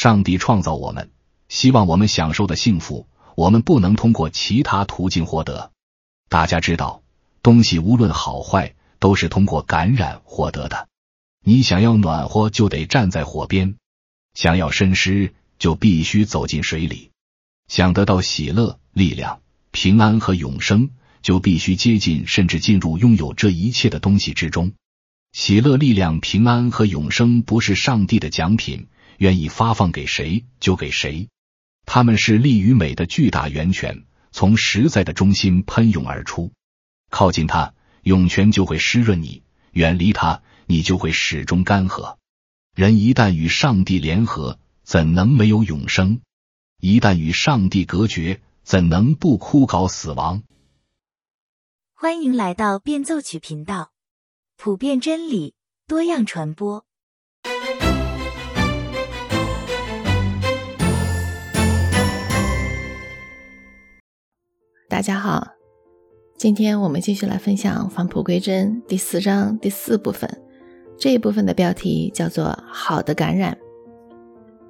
上帝创造我们，希望我们享受的幸福，我们不能通过其他途径获得。大家知道，东西无论好坏，都是通过感染获得的。你想要暖和，就得站在火边；想要深湿，就必须走进水里；想得到喜乐、力量、平安和永生，就必须接近甚至进入拥有这一切的东西之中。喜乐、力量、平安和永生不是上帝的奖品，愿意发放给谁就给谁。他们是力与美的巨大源泉，从实在的中心喷涌而出。靠近它，涌泉就会湿润你；远离它，你就会始终干涸。人一旦与上帝联合，怎能没有永生？一旦与上帝隔绝，怎能不枯槁死亡？欢迎来到变奏曲频道。普遍真理，多样传播。大家好，今天我们继续来分享《返璞归真》第四章第四部分。这一部分的标题叫做“好的感染”。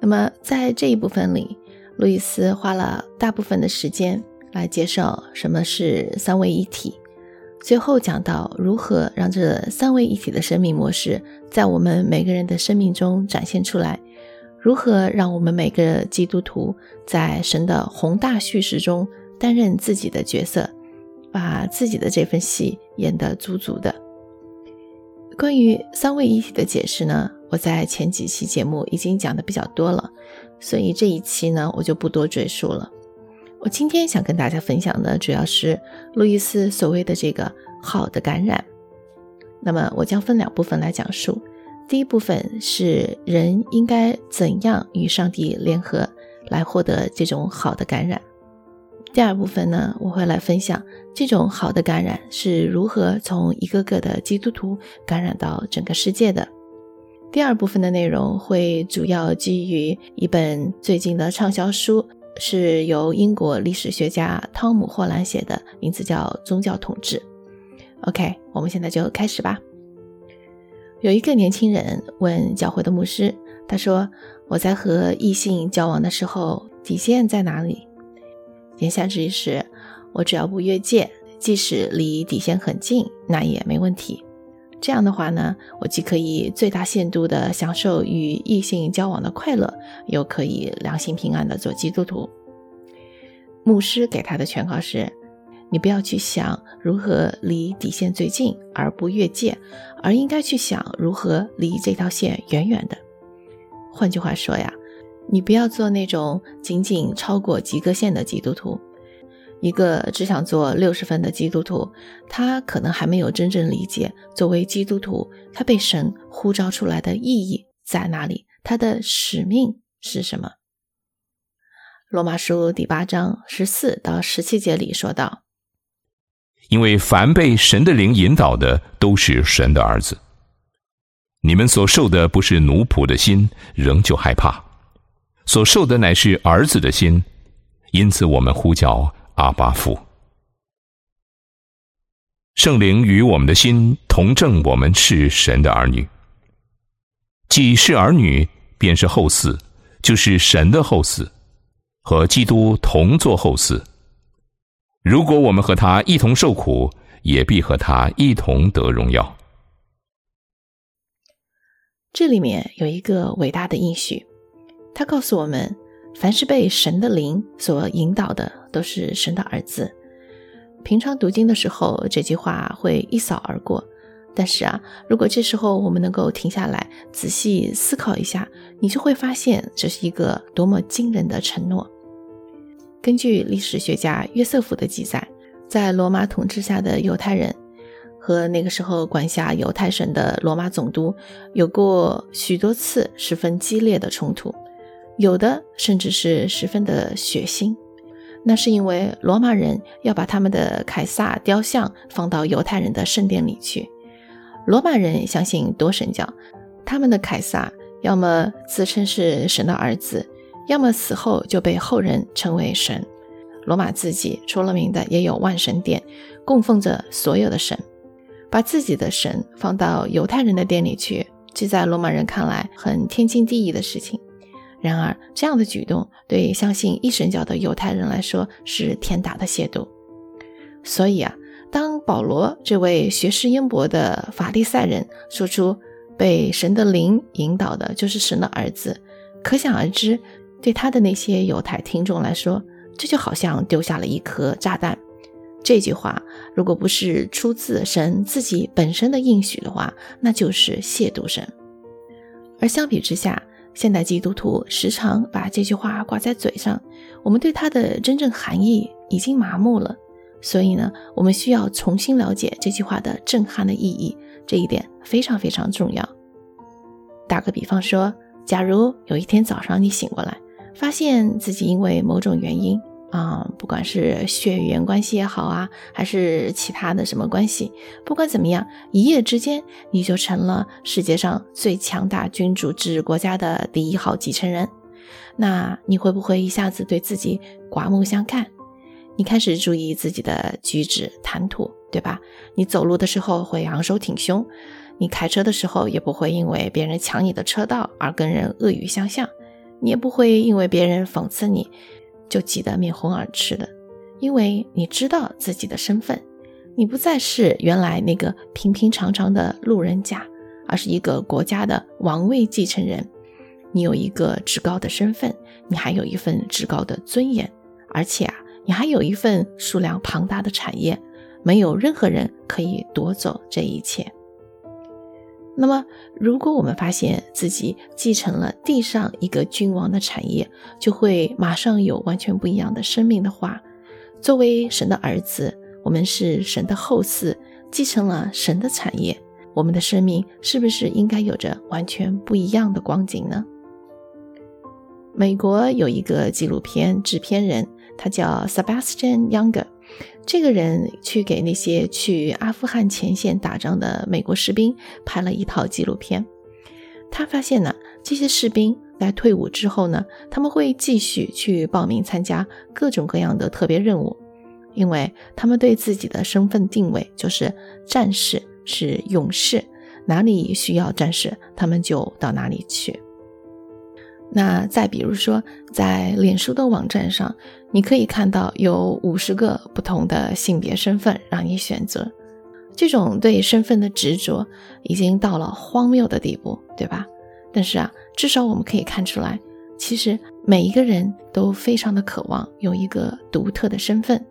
那么在这一部分里，路易斯花了大部分的时间来介绍什么是三位一体。最后讲到如何让这三位一体的生命模式在我们每个人的生命中展现出来，如何让我们每个基督徒在神的宏大叙事中担任自己的角色，把自己的这份戏演得足足的。关于三位一体的解释呢，我在前几期节目已经讲的比较多了，所以这一期呢，我就不多赘述了。我今天想跟大家分享的主要是路易斯所谓的这个好的感染。那么我将分两部分来讲述。第一部分是人应该怎样与上帝联合来获得这种好的感染。第二部分呢，我会来分享这种好的感染是如何从一个个的基督徒感染到整个世界的。第二部分的内容会主要基于一本最近的畅销书。是由英国历史学家汤姆·霍兰写的，名字叫《宗教统治》。OK，我们现在就开始吧。有一个年轻人问教会的牧师，他说：“我在和异性交往的时候，底线在哪里？”言下之意是，我只要不越界，即使离底线很近，那也没问题。这样的话呢，我既可以最大限度地享受与异性交往的快乐，又可以良心平安地做基督徒。牧师给他的劝告是：你不要去想如何离底线最近而不越界，而应该去想如何离这条线远远的。换句话说呀，你不要做那种仅仅超过及格线的基督徒。一个只想做六十分的基督徒，他可能还没有真正理解作为基督徒，他被神呼召出来的意义在哪里，他的使命是什么。罗马书第八章十四到十七节里说道：“因为凡被神的灵引导的，都是神的儿子。你们所受的不是奴仆的心，仍旧害怕；所受的乃是儿子的心，因此我们呼叫。”阿巴父，圣灵与我们的心同证，我们是神的儿女。既是儿女，便是后嗣，就是神的后嗣，和基督同作后嗣。如果我们和他一同受苦，也必和他一同得荣耀。这里面有一个伟大的应许，他告诉我们。凡是被神的灵所引导的，都是神的儿子。平常读经的时候，这句话会一扫而过。但是啊，如果这时候我们能够停下来，仔细思考一下，你就会发现这是一个多么惊人的承诺。根据历史学家约瑟夫的记载，在罗马统治下的犹太人和那个时候管辖犹太省的罗马总督有过许多次十分激烈的冲突。有的甚至是十分的血腥，那是因为罗马人要把他们的凯撒雕像放到犹太人的圣殿里去。罗马人相信多神教，他们的凯撒要么自称是神的儿子，要么死后就被后人称为神。罗马自己出了名的也有万神殿，供奉着所有的神，把自己的神放到犹太人的殿里去，这在罗马人看来很天经地义的事情。然而，这样的举动对相信一神教的犹太人来说是天大的亵渎。所以啊，当保罗这位学识渊博的法利赛人说出被神的灵引导的就是神的儿子，可想而知，对他的那些犹太听众来说，这就好像丢下了一颗炸弹。这句话如果不是出自神自己本身的应许的话，那就是亵渎神。而相比之下，现代基督徒时常把这句话挂在嘴上，我们对它的真正含义已经麻木了。所以呢，我们需要重新了解这句话的震撼的意义，这一点非常非常重要。打个比方说，假如有一天早上你醒过来，发现自己因为某种原因啊，不管是血缘关系也好啊，还是其他的什么关系，不管怎么样，一夜之间你就成了世界上最强大君主制国家的第一号继承人，那你会不会一下子对自己刮目相看？你开始注意自己的举止谈吐，对吧？你走路的时候会昂首挺胸，你开车的时候也不会因为别人抢你的车道而跟人恶语相向，你也不会因为别人讽刺你就急得面红耳赤的，因为你知道自己的身份，你不再是原来那个平平常常的路人甲，而是一个国家的王位继承人。你有一个至高的身份，你还有一份至高的尊严，而且啊。你还有一份数量庞大的产业，没有任何人可以夺走这一切。那么，如果我们发现自己继承了地上一个君王的产业，就会马上有完全不一样的生命的话，作为神的儿子，我们是神的后嗣，继承了神的产业，我们的生命是不是应该有着完全不一样的光景呢？美国有一个纪录片制片人。他叫 Sebastian Younger，这个人去给那些去阿富汗前线打仗的美国士兵拍了一套纪录片。他发现呢，这些士兵在退伍之后呢，他们会继续去报名参加各种各样的特别任务，因为他们对自己的身份定位就是战士，是勇士，哪里需要战士，他们就到哪里去。那再比如说，在脸书的网站上，你可以看到有五十个不同的性别身份让你选择。这种对身份的执着已经到了荒谬的地步，对吧？但是啊，至少我们可以看出来，其实每一个人都非常的渴望有一个独特的身份。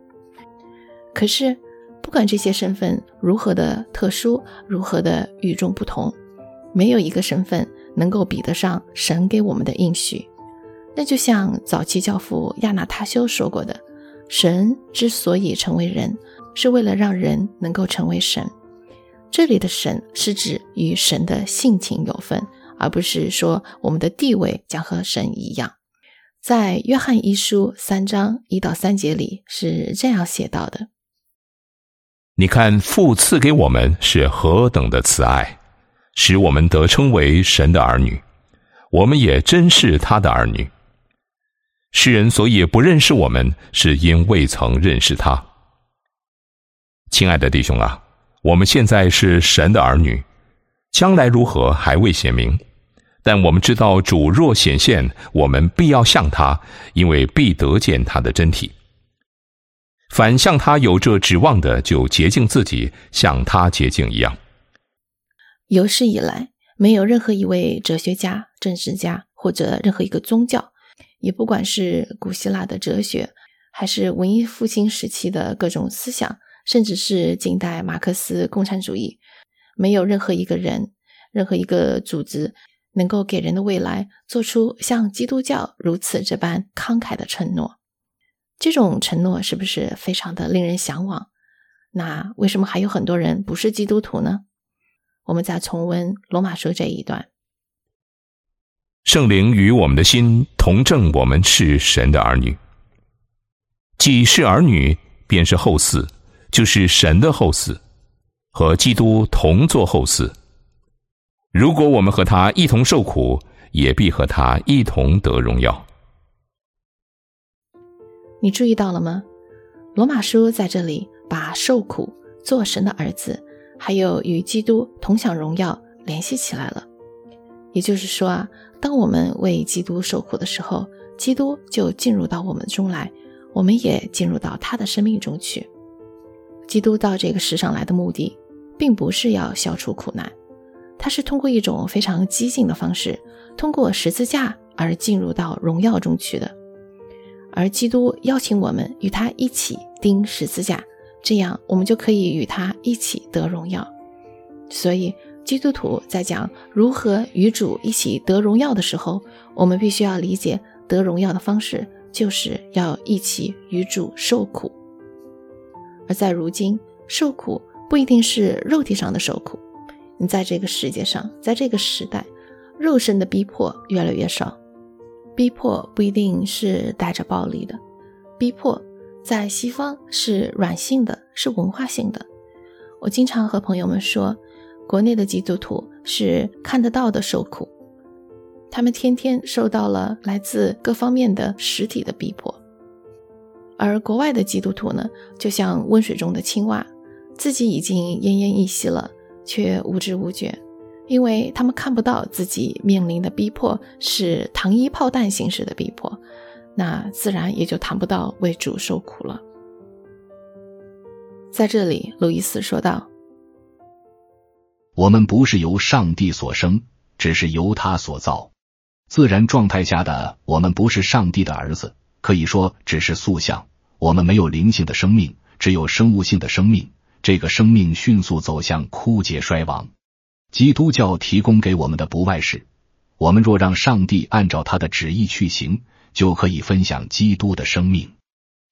可是，不管这些身份如何的特殊，如何的与众不同，没有一个身份。能够比得上神给我们的应许，那就像早期教父亚纳塔修说过的：“神之所以成为人，是为了让人能够成为神。”这里的“神”是指与神的性情有分，而不是说我们的地位将和神一样。在约翰一书三章一到三节里是这样写到的：“你看父赐给我们是何等的慈爱。”使我们得称为神的儿女，我们也真是他的儿女。世人所以不认识我们，是因未曾认识他。亲爱的弟兄啊，我们现在是神的儿女，将来如何还未显明。但我们知道，主若显现，我们必要向他，因为必得见他的真体。反向他有这指望的，就洁净自己，像他洁净一样。有史以来，没有任何一位哲学家、政治家或者任何一个宗教，也不管是古希腊的哲学，还是文艺复兴时期的各种思想，甚至是近代马克思共产主义，没有任何一个人、任何一个组织能够给人的未来做出像基督教如此这般慷慨的承诺。这种承诺是不是非常的令人向往？那为什么还有很多人不是基督徒呢？我们再重温罗马书这一段：圣灵与我们的心同证，我们是神的儿女。既是儿女，便是后嗣，就是神的后嗣，和基督同作后嗣。如果我们和他一同受苦，也必和他一同得荣耀。你注意到了吗？罗马书在这里把受苦、做神的儿子。还有与基督同享荣耀联系起来了，也就是说啊，当我们为基督受苦的时候，基督就进入到我们中来，我们也进入到他的生命中去。基督到这个世上来的目的，并不是要消除苦难，他是通过一种非常激进的方式，通过十字架而进入到荣耀中去的。而基督邀请我们与他一起钉十字架，这样我们就可以与他一起得荣耀。所以，基督徒在讲如何与主一起得荣耀的时候，我们必须要理解得荣耀的方式，就是要一起与主受苦。而在如今，受苦不一定是肉体上的受苦。你在这个世界上，在这个时代，肉身的逼迫越来越少。逼迫不一定是带着暴力的，逼迫在西方是软性的，是文化性的。我经常和朋友们说，国内的基督徒是看得到的受苦，他们天天受到了来自各方面的实体的逼迫。而国外的基督徒呢，就像温水中的青蛙，自己已经奄奄一息了，却无知无觉，因为他们看不到自己面临的逼迫是糖衣炮弹形式的逼迫，那自然也就谈不到为主受苦了。在这里，路易斯说道：“我们不是由上帝所生，只是由他所造。自然状态下的我们不是上帝的儿子。”可以说只是塑像，我们没有灵性的生命，只有生物性的生命。这个生命迅速走向枯竭衰亡。基督教提供给我们的不外是：我们若让上帝按照他的旨意去行，就可以分享基督的生命。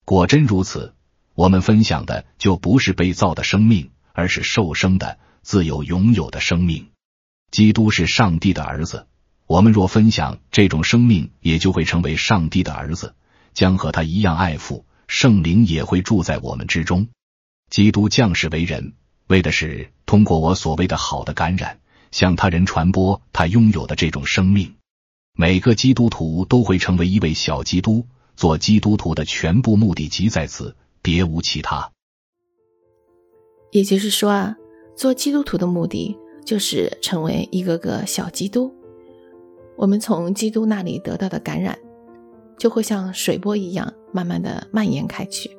果真如此，我们分享的就不是被造的生命，而是受生的、自有拥有的生命。基督是上帝的儿子，我们若分享这种生命，也就会成为上帝的儿子。将和他一样爱父，圣灵也会住在我们之中。基督降世为人，为的是通过我所谓的好的感染，向他人传播他拥有的这种生命。每个基督徒都会成为一位小基督，做基督徒的全部目的即在此，别无其他。也就是说啊，做基督徒的目的就是成为一个个小基督。我们从基督那里得到的感染。就会像水波一样，慢慢的蔓延开去。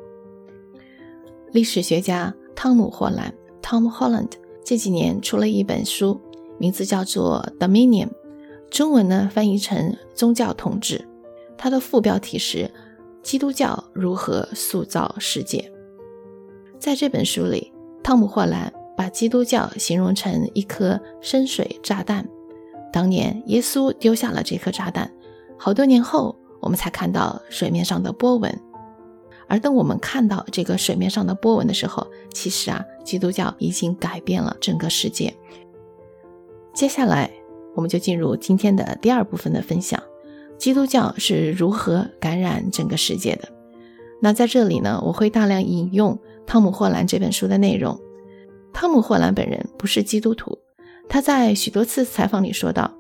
历史学家汤姆·霍兰 （Tom Holland） 这几年出了一本书，名字叫做《Dominion》，中文呢翻译成“宗教统治”。它的副标题是“基督教如何塑造世界”。在这本书里，汤姆·霍兰把基督教形容成一颗深水炸弹。当年耶稣丢下了这颗炸弹，好多年后。我们才看到水面上的波纹，而当我们看到这个水面上的波纹的时候，其实啊，基督教已经改变了整个世界。接下来，我们就进入今天的第二部分的分享：基督教是如何感染整个世界的。那在这里呢，我会大量引用汤姆·霍兰这本书的内容。汤姆·霍兰本人不是基督徒，他在许多次采访里说道：“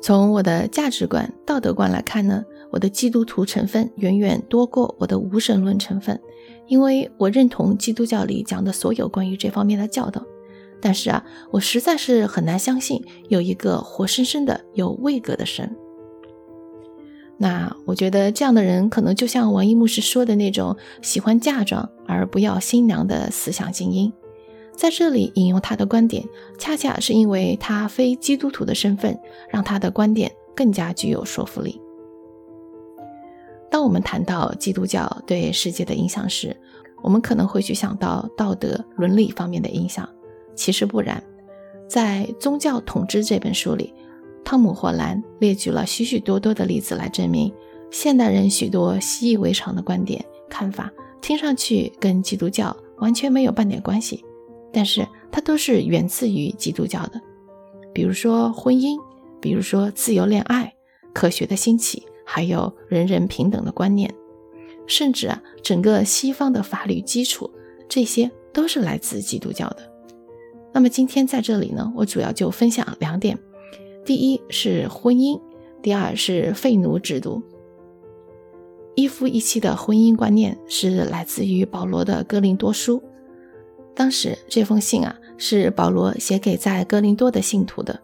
从我的价值观、道德观来看呢。”我的基督徒成分远远多过我的无神论成分，因为我认同基督教里讲的所有关于这方面的教导。但是啊，我实在是很难相信有一个活生生的有位格的神。那我觉得这样的人可能就像王一牧师说的那种喜欢嫁妆而不要新娘的思想精英。在这里引用他的观点，恰恰是因为他非基督徒的身份，让他的观点更加具有说服力。当我们谈到基督教对世界的影响时，我们可能会去想到道德伦理方面的影响。其实不然，在《宗教统治》这本书里，汤姆·霍兰列举了许许多多的例子来证明，现代人许多习以为常的观点看法，听上去跟基督教完全没有半点关系，但是它都是源自于基督教的。比如说婚姻，比如说自由恋爱，科学的兴起。还有人人平等的观念，甚至啊，整个西方的法律基础，这些都是来自基督教的。那么今天在这里呢，我主要就分享两点：第一是婚姻，第二是废奴制度。一夫一妻的婚姻观念是来自于保罗的《哥林多书》，当时这封信啊是保罗写给在哥林多的信徒的。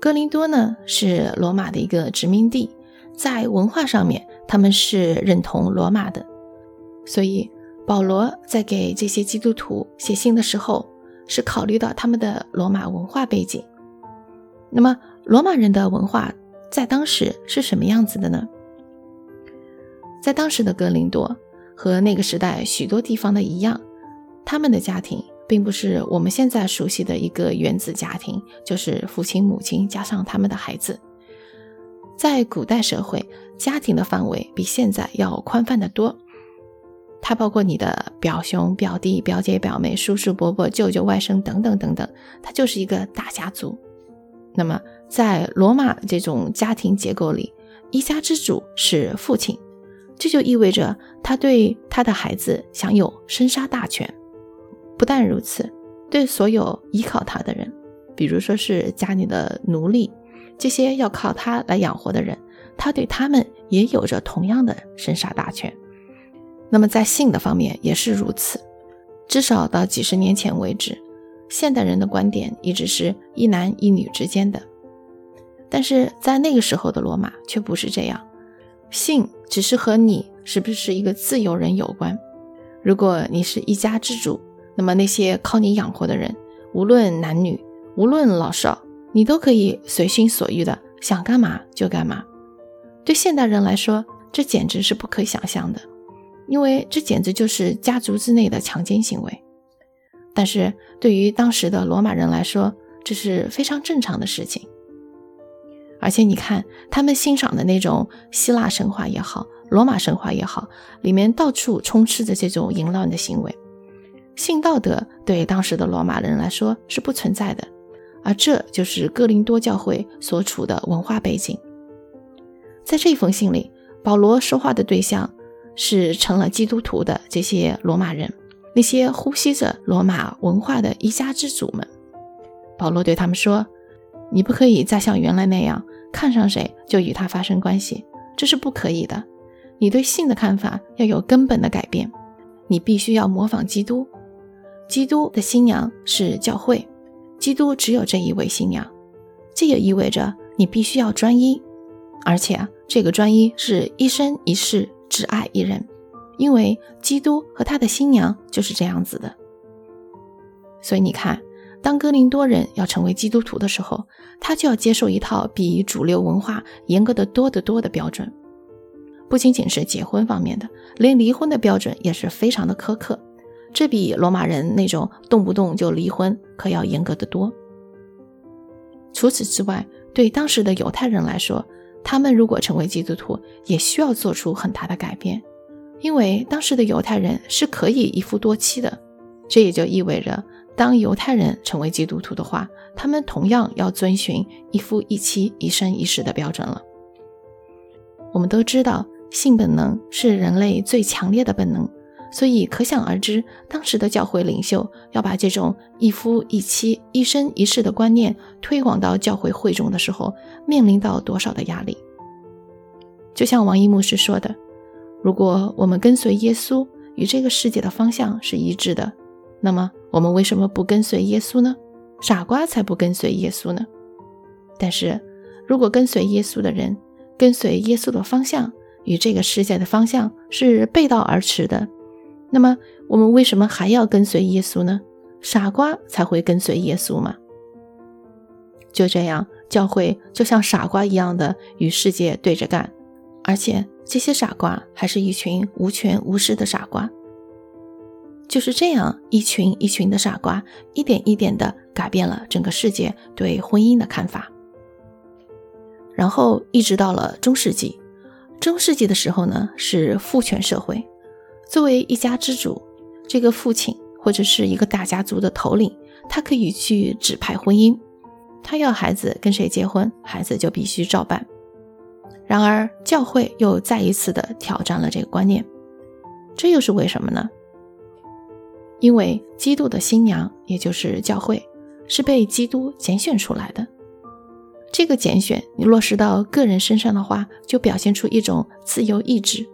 哥林多呢是罗马的一个殖民地，在文化上面他们是认同罗马的，所以保罗在给这些基督徒写信的时候，是考虑到他们的罗马文化背景。那么，罗马人的文化在当时是什么样子的呢？在当时的哥林多和那个时代许多地方的一样，他们的家庭。并不是我们现在熟悉的一个原子家庭，就是父亲、母亲加上他们的孩子。在古代社会，家庭的范围比现在要宽泛的多，它包括你的表兄、表弟、表姐、表妹、叔叔、伯伯、舅舅、外甥等等等等，它就是一个大家族。那么，在罗马这种家庭结构里，一家之主是父亲，这就意味着他对他的孩子享有生杀大权。不但如此，对所有依靠他的人，比如说是家里的奴隶，这些要靠他来养活的人，他对他们也有着同样的生杀大权。那么在性的方面也是如此，至少到几十年前为止，现代人的观点一直是一男一女之间的，但是在那个时候的罗马却不是这样，性只是和你是不是一个自由人有关。如果你是一家之主。那么那些靠你养活的人，无论男女，无论老少，你都可以随心所欲的想干嘛就干嘛。对现代人来说，这简直是不可想象的，因为这简直就是家族之内的强奸行为。但是对于当时的罗马人来说，这是非常正常的事情。而且你看，他们欣赏的那种希腊神话也好，罗马神话也好，里面到处充斥着这种淫乱的行为。性道德对当时的罗马人来说是不存在的，而这就是哥林多教会所处的文化背景。在这封信里，保罗说话的对象是成了基督徒的这些罗马人，那些呼吸着罗马文化的一家之主们。保罗对他们说：“你不可以再像原来那样看上谁就与他发生关系，这是不可以的。你对性的看法要有根本的改变，你必须要模仿基督。”基督的新娘是教会，基督只有这一位新娘，这也意味着你必须要专一，而且啊这个专一是一生一世只爱一人，因为基督和他的新娘就是这样子的。所以你看，当哥林多人要成为基督徒的时候，他就要接受一套比主流文化严格的多得多的标准，不仅仅是结婚方面的，连离婚的标准也是非常的苛刻。这比罗马人那种动不动就离婚可要严格的多。除此之外，对当时的犹太人来说，他们如果成为基督徒，也需要做出很大的改变，因为当时的犹太人是可以一夫多妻的。这也就意味着，当犹太人成为基督徒的话，他们同样要遵循一夫一妻、一生一世的标准了。我们都知道，性本能是人类最强烈的本能。所以可想而知，当时的教会领袖要把这种一夫一妻、一生一世的观念推广到教会会中的时候，面临到多少的压力。就像王一牧师说的：“如果我们跟随耶稣与这个世界的方向是一致的，那么我们为什么不跟随耶稣呢？傻瓜才不跟随耶稣呢！但是，如果跟随耶稣的人跟随耶稣的方向与这个世界的方向是背道而驰的，那么，我们为什么还要跟随耶稣呢？傻瓜才会跟随耶稣吗？就这样，教会就像傻瓜一样的与世界对着干，而且这些傻瓜还是一群无权无势的傻瓜。就是这样，一群一群的傻瓜，一点一点的改变了整个世界对婚姻的看法。然后，一直到了中世纪，中世纪的时候呢，是父权社会。作为一家之主，这个父亲或者是一个大家族的头领，他可以去指派婚姻，他要孩子跟谁结婚，孩子就必须照办。然而，教会又再一次的挑战了这个观念，这又是为什么呢？因为基督的新娘，也就是教会，是被基督拣选出来的。这个拣选，你落实到个人身上的话，就表现出一种自由意志，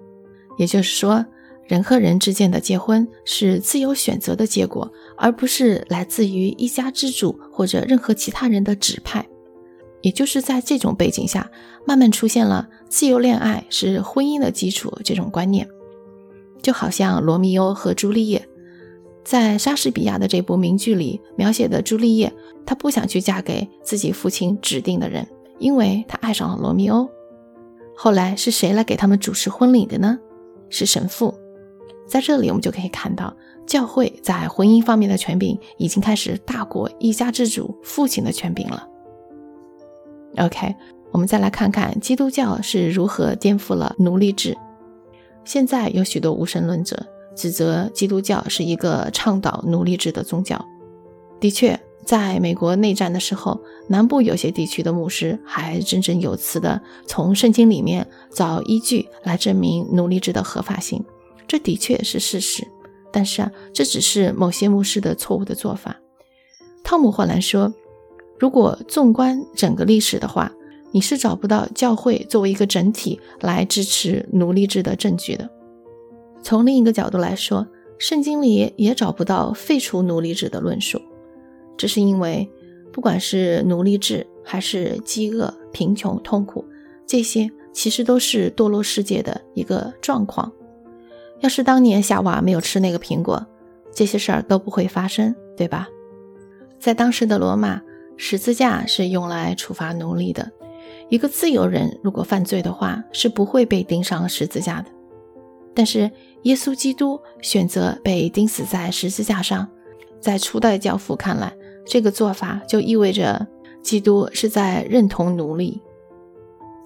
也就是说。人和人之间的结婚是自由选择的结果，而不是来自于一家之主或者任何其他人的指派。也就是在这种背景下，慢慢出现了自由恋爱是婚姻的基础这种观念，就好像罗密欧和朱丽叶，在莎士比亚的这部名剧里描写的朱丽叶，她不想去嫁给自己父亲指定的人，因为她爱上了罗密欧。后来是谁来给他们主持婚礼的呢？是神父。在这里，我们就可以看到，教会在婚姻方面的权柄已经开始大过一家之主父亲的权柄了。OK，我们再来看看基督教是如何颠覆了奴隶制。现在有许多无神论者指责基督教是一个倡导奴隶制的宗教。的确，在美国内战的时候，南部有些地区的牧师还振振有词的从圣经里面找依据来证明奴隶制的合法性，这的确是事实。但是啊，这只是某些牧师的错误的做法。汤姆·霍兰说。如果纵观整个历史的话，你是找不到教会作为一个整体来支持奴隶制的证据的。从另一个角度来说，圣经里也找不到废除奴隶制的论述。这是因为，不管是奴隶制还是饥饿、贫穷、痛苦，这些其实都是堕落世界的一个状况。要是当年夏娃没有吃那个苹果，这些事儿都不会发生，对吧？在当时的罗马。十字架是用来处罚奴隶的。一个自由人如果犯罪的话，是不会被钉上十字架的。但是耶稣基督选择被钉死在十字架上，在初代教父看来，这个做法就意味着基督是在认同奴隶。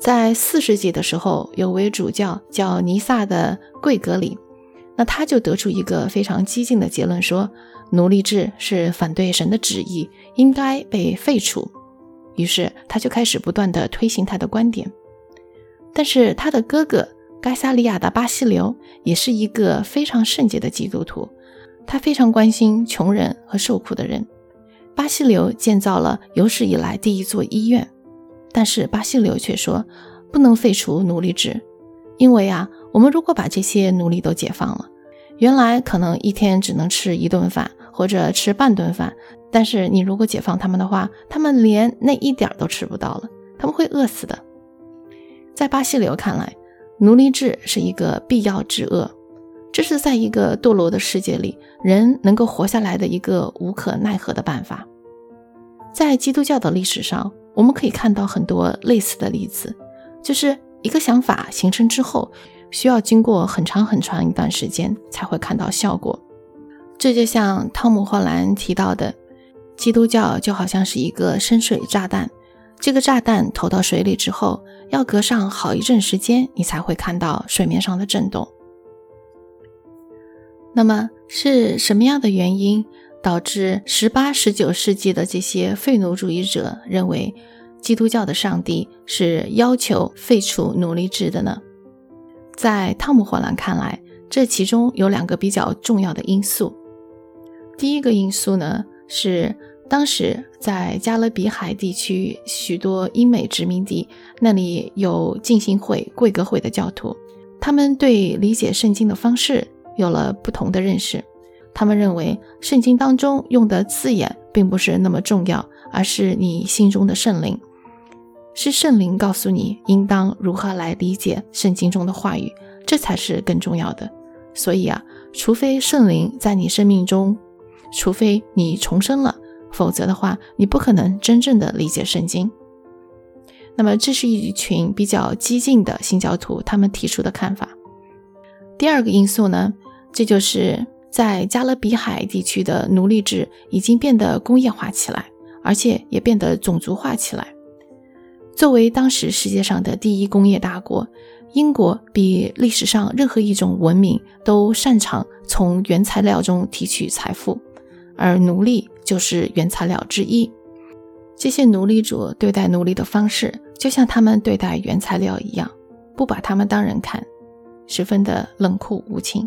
在四世纪的时候，有位主教叫尼撒的贵格里，那他就得出一个非常激进的结论，说。奴隶制是反对神的旨意，应该被废除。于是他就开始不断的推行他的观点。但是他的哥哥该萨利亚的巴西流也是一个非常圣洁的基督徒，他非常关心穷人和受苦的人。巴西流建造了有史以来第一座医院，但是巴西流却说不能废除奴隶制，因为啊，我们如果把这些奴隶都解放了。原来可能一天只能吃一顿饭或者吃半顿饭，但是你如果解放他们的话，他们连那一点都吃不到了，他们会饿死的。在巴西流看来，奴隶制是一个必要之恶，这是在一个堕落的世界里人能够活下来的一个无可奈何的办法。在基督教的历史上，我们可以看到很多类似的例子，就是一个想法形成之后。需要经过很长很长一段时间才会看到效果。这就像汤姆·霍兰提到的，基督教就好像是一个深水炸弹，这个炸弹投到水里之后，要隔上好一阵时间，你才会看到水面上的震动。那么是什么样的原因导致十八、十九世纪的这些废奴主义者认为基督教的上帝是要求废除奴隶制的呢？在汤姆·霍兰看来，这其中有两个比较重要的因素。第一个因素呢，是当时在加勒比海地区许多英美殖民地，那里有浸信会、贵格会的教徒，他们对理解圣经的方式有了不同的认识。他们认为，圣经当中用的字眼并不是那么重要，而是你心中的圣灵。是圣灵告诉你应当如何来理解圣经中的话语，这才是更重要的。所以啊，除非圣灵在你生命中，除非你重生了，否则的话，你不可能真正的理解圣经。那么，这是一群比较激进的新教徒他们提出的看法。第二个因素呢，这就是在加勒比海地区的奴隶制已经变得工业化起来，而且也变得种族化起来。作为当时世界上的第一工业大国，英国比历史上任何一种文明都擅长从原材料中提取财富，而奴隶就是原材料之一。这些奴隶主对待奴隶的方式，就像他们对待原材料一样，不把他们当人看，十分的冷酷无情。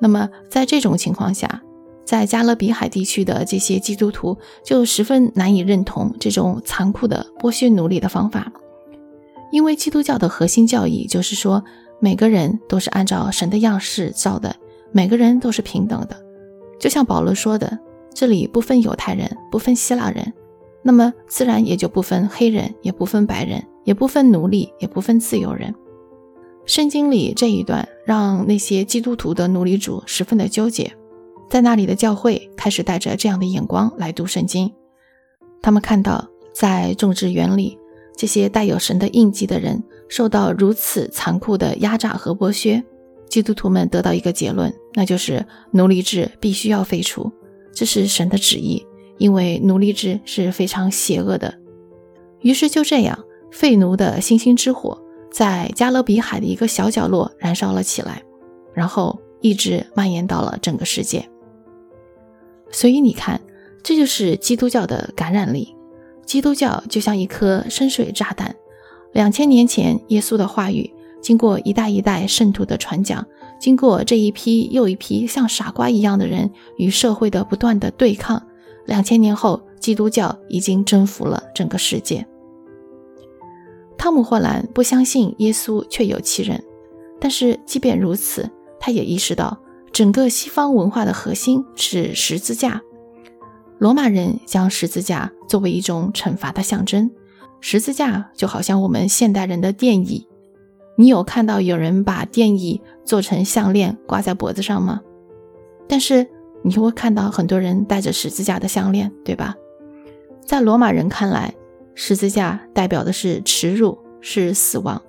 那么，在这种情况下，在加勒比海地区的这些基督徒就十分难以认同这种残酷的剥削奴隶的方法，因为基督教的核心教义就是说，每个人都是按照神的样式造的，每个人都是平等的。就像保罗说的，这里不分犹太人，不分希腊人，那么自然也就不分黑人，也不分白人，也不分奴隶，也不分自由人。圣经里这一段让那些基督徒的奴隶主十分的纠结，在那里的教会开始带着这样的眼光来读圣经，他们看到在种植园里这些带有神的印记的人受到如此残酷的压榨和剥削，基督徒们得到一个结论，那就是奴隶制必须要废除，这是神的旨意。因为奴隶制是非常邪恶的，于是就这样，废奴的星星之火在加勒比海的一个小角落燃烧了起来，然后一直蔓延到了整个世界。所以你看，这就是基督教的感染力。基督教就像一颗深水炸弹，两千年前耶稣的话语经过一代一代圣徒的传讲，经过这一批又一批像傻瓜一样的人与社会的不断的对抗。两千年后，基督教已经征服了整个世界。汤姆·霍兰不相信耶稣确有其人，但是即便如此，他也意识到整个西方文化的核心是十字架。罗马人将十字架作为一种惩罚的象征，十字架就好像我们现代人的电椅。你有看到有人把电椅做成项链挂在脖子上吗？但是。你会看到很多人戴着十字架的项链，对吧？在罗马人看来，十字架代表的是耻辱，是死亡。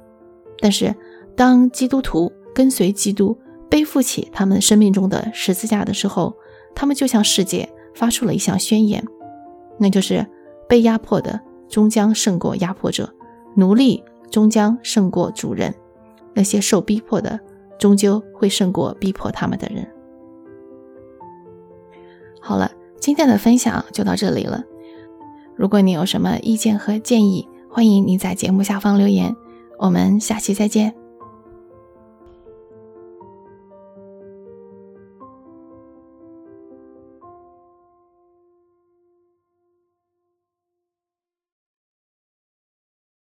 但是，当基督徒跟随基督，背负起他们生命中的十字架的时候，他们就向世界发出了一项宣言，那就是被压迫的终将胜过压迫者，奴隶终将胜过主人，那些受逼迫的终究会胜过逼迫他们的人。好了，今天的分享就到这里了。如果你有什么意见和建议，欢迎你在节目下方留言。我们下期再见。